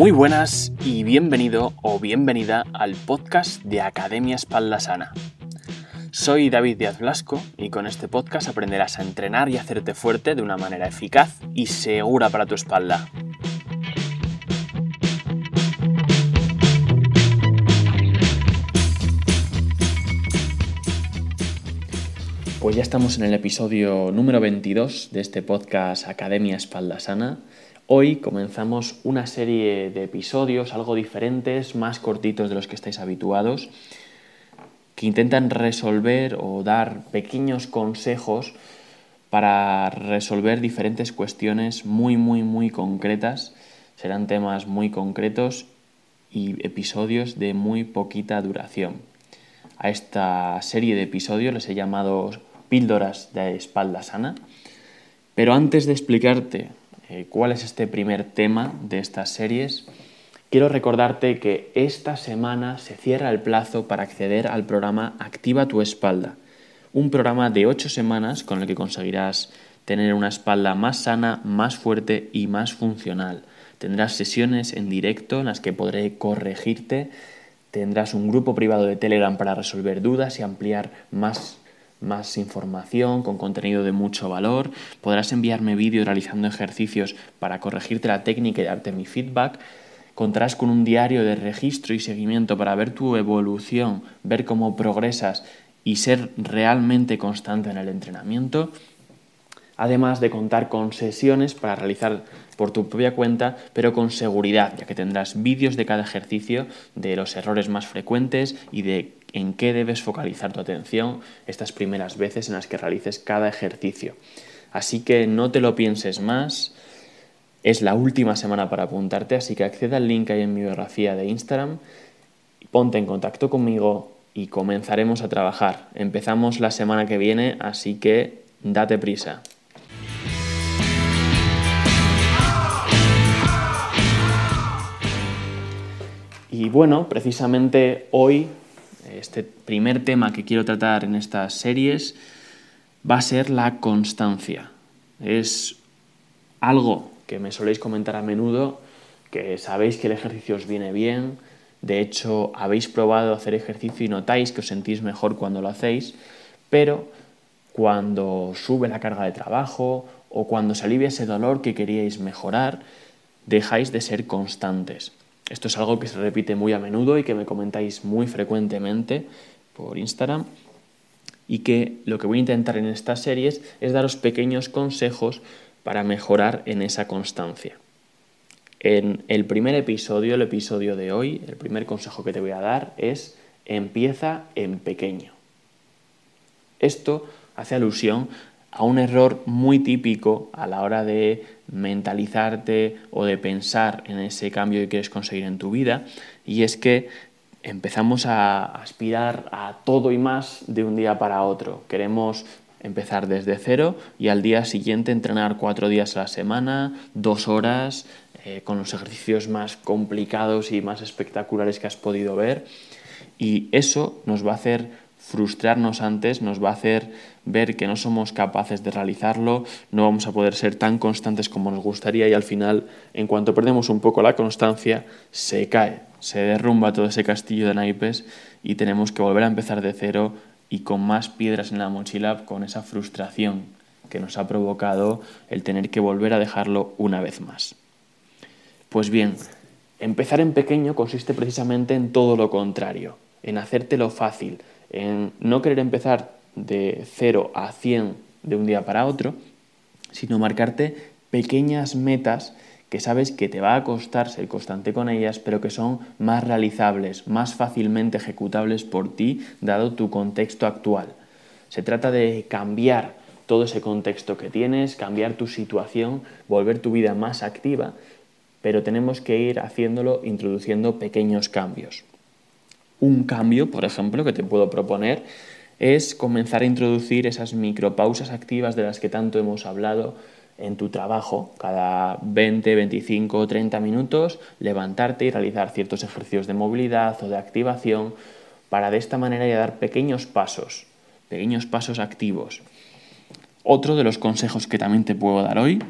Muy buenas y bienvenido o bienvenida al podcast de Academia Espalda Sana. Soy David Díaz Blasco y con este podcast aprenderás a entrenar y hacerte fuerte de una manera eficaz y segura para tu espalda. Pues ya estamos en el episodio número 22 de este podcast Academia Espalda Sana. Hoy comenzamos una serie de episodios algo diferentes, más cortitos de los que estáis habituados, que intentan resolver o dar pequeños consejos para resolver diferentes cuestiones muy, muy, muy concretas. Serán temas muy concretos y episodios de muy poquita duración. A esta serie de episodios les he llamado píldoras de espalda sana. Pero antes de explicarte eh, cuál es este primer tema de estas series, quiero recordarte que esta semana se cierra el plazo para acceder al programa Activa tu espalda, un programa de 8 semanas con el que conseguirás tener una espalda más sana, más fuerte y más funcional. Tendrás sesiones en directo en las que podré corregirte, tendrás un grupo privado de Telegram para resolver dudas y ampliar más más información, con contenido de mucho valor. Podrás enviarme vídeos realizando ejercicios para corregirte la técnica y darte mi feedback. Contarás con un diario de registro y seguimiento para ver tu evolución, ver cómo progresas y ser realmente constante en el entrenamiento. Además de contar con sesiones para realizar por tu propia cuenta, pero con seguridad, ya que tendrás vídeos de cada ejercicio, de los errores más frecuentes y de en qué debes focalizar tu atención estas primeras veces en las que realices cada ejercicio. Así que no te lo pienses más, es la última semana para apuntarte, así que acceda al link ahí en mi biografía de Instagram, ponte en contacto conmigo y comenzaremos a trabajar. Empezamos la semana que viene, así que date prisa. Y bueno, precisamente hoy, este primer tema que quiero tratar en estas series va a ser la constancia. Es algo que me soléis comentar a menudo, que sabéis que el ejercicio os viene bien, de hecho habéis probado hacer ejercicio y notáis que os sentís mejor cuando lo hacéis, pero cuando sube la carga de trabajo o cuando se alivia ese dolor que queríais mejorar, dejáis de ser constantes. Esto es algo que se repite muy a menudo y que me comentáis muy frecuentemente por Instagram y que lo que voy a intentar en estas series es daros pequeños consejos para mejorar en esa constancia. En el primer episodio, el episodio de hoy, el primer consejo que te voy a dar es empieza en pequeño. Esto hace alusión a un error muy típico a la hora de mentalizarte o de pensar en ese cambio que quieres conseguir en tu vida y es que empezamos a aspirar a todo y más de un día para otro. Queremos empezar desde cero y al día siguiente entrenar cuatro días a la semana, dos horas, eh, con los ejercicios más complicados y más espectaculares que has podido ver. Y eso nos va a hacer frustrarnos antes, nos va a hacer ver que no somos capaces de realizarlo, no vamos a poder ser tan constantes como nos gustaría y al final, en cuanto perdemos un poco la constancia, se cae, se derrumba todo ese castillo de naipes y tenemos que volver a empezar de cero y con más piedras en la mochila, con esa frustración que nos ha provocado el tener que volver a dejarlo una vez más. Pues bien, empezar en pequeño consiste precisamente en todo lo contrario, en hacértelo fácil, en no querer empezar de 0 a 100 de un día para otro, sino marcarte pequeñas metas que sabes que te va a costar ser constante con ellas, pero que son más realizables, más fácilmente ejecutables por ti, dado tu contexto actual. Se trata de cambiar todo ese contexto que tienes, cambiar tu situación, volver tu vida más activa, pero tenemos que ir haciéndolo introduciendo pequeños cambios. Un cambio, por ejemplo, que te puedo proponer es comenzar a introducir esas micropausas activas de las que tanto hemos hablado en tu trabajo, cada 20, 25, 30 minutos, levantarte y realizar ciertos ejercicios de movilidad o de activación para de esta manera ya dar pequeños pasos, pequeños pasos activos. Otro de los consejos que también te puedo dar hoy,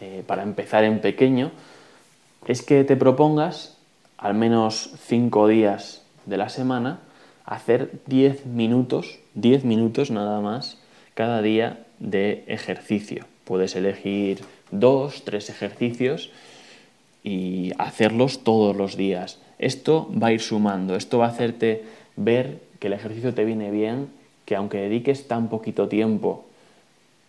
eh, para empezar en pequeño, es que te propongas al menos 5 días de la semana hacer 10 minutos, 10 minutos nada más cada día de ejercicio. Puedes elegir dos, tres ejercicios y hacerlos todos los días. Esto va a ir sumando, esto va a hacerte ver que el ejercicio te viene bien, que aunque dediques tan poquito tiempo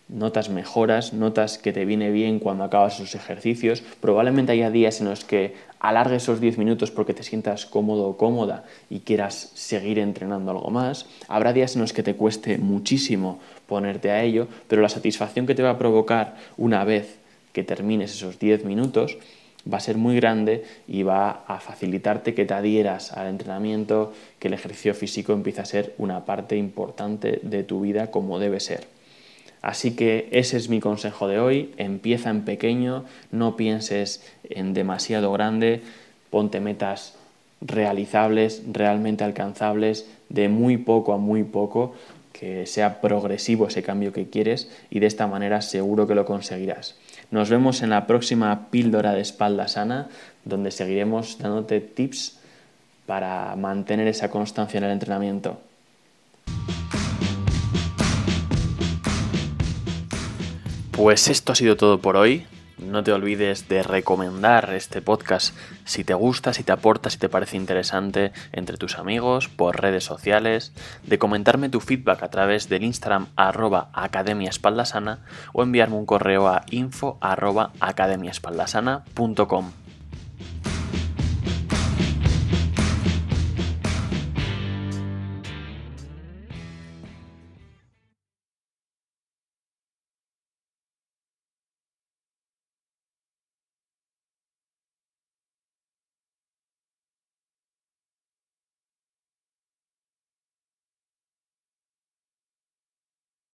notas mejoras, notas que te viene bien cuando acabas esos ejercicios. Probablemente haya días en los que alargues esos 10 minutos porque te sientas cómodo o cómoda y quieras seguir entrenando algo más. Habrá días en los que te cueste muchísimo ponerte a ello, pero la satisfacción que te va a provocar una vez que termines esos 10 minutos va a ser muy grande y va a facilitarte que te adhieras al entrenamiento, que el ejercicio físico empiece a ser una parte importante de tu vida como debe ser. Así que ese es mi consejo de hoy, empieza en pequeño, no pienses en demasiado grande, ponte metas realizables, realmente alcanzables, de muy poco a muy poco, que sea progresivo ese cambio que quieres y de esta manera seguro que lo conseguirás. Nos vemos en la próxima píldora de espalda sana, donde seguiremos dándote tips para mantener esa constancia en el entrenamiento. Pues esto ha sido todo por hoy. No te olvides de recomendar este podcast si te gusta, si te aporta, si te parece interesante entre tus amigos, por redes sociales, de comentarme tu feedback a través del Instagram arroba Academia Espaldasana o enviarme un correo a info arroba academiaespaldasana.com.